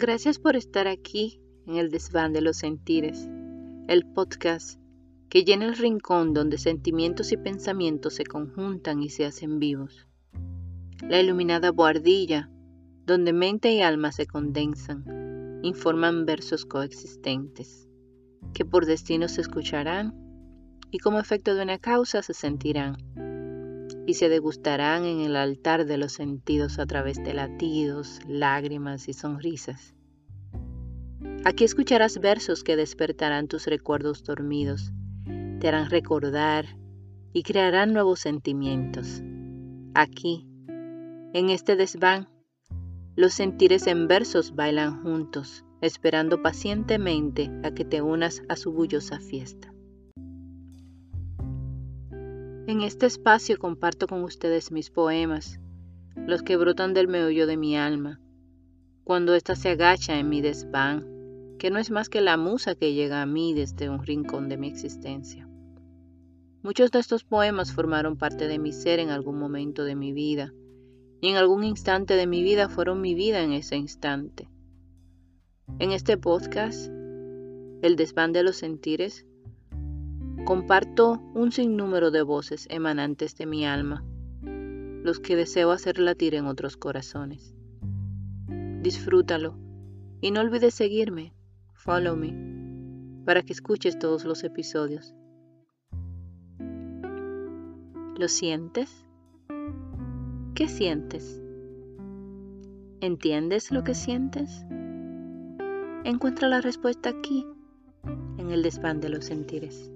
Gracias por estar aquí en el desván de los sentires, el podcast que llena el rincón donde sentimientos y pensamientos se conjuntan y se hacen vivos. La iluminada boardilla donde mente y alma se condensan, informan versos coexistentes, que por destino se escucharán y como efecto de una causa se sentirán y se degustarán en el altar de los sentidos a través de latidos, lágrimas y sonrisas. Aquí escucharás versos que despertarán tus recuerdos dormidos, te harán recordar y crearán nuevos sentimientos. Aquí, en este desván, los sentires en versos bailan juntos, esperando pacientemente a que te unas a su bullosa fiesta. En este espacio comparto con ustedes mis poemas, los que brotan del meollo de mi alma, cuando ésta se agacha en mi desván, que no es más que la musa que llega a mí desde un rincón de mi existencia. Muchos de estos poemas formaron parte de mi ser en algún momento de mi vida, y en algún instante de mi vida fueron mi vida en ese instante. En este podcast, El desván de los sentires, Comparto un sinnúmero de voces emanantes de mi alma, los que deseo hacer latir en otros corazones. Disfrútalo y no olvides seguirme, follow me, para que escuches todos los episodios. ¿Lo sientes? ¿Qué sientes? ¿Entiendes lo que sientes? Encuentra la respuesta aquí, en el desván de los sentires.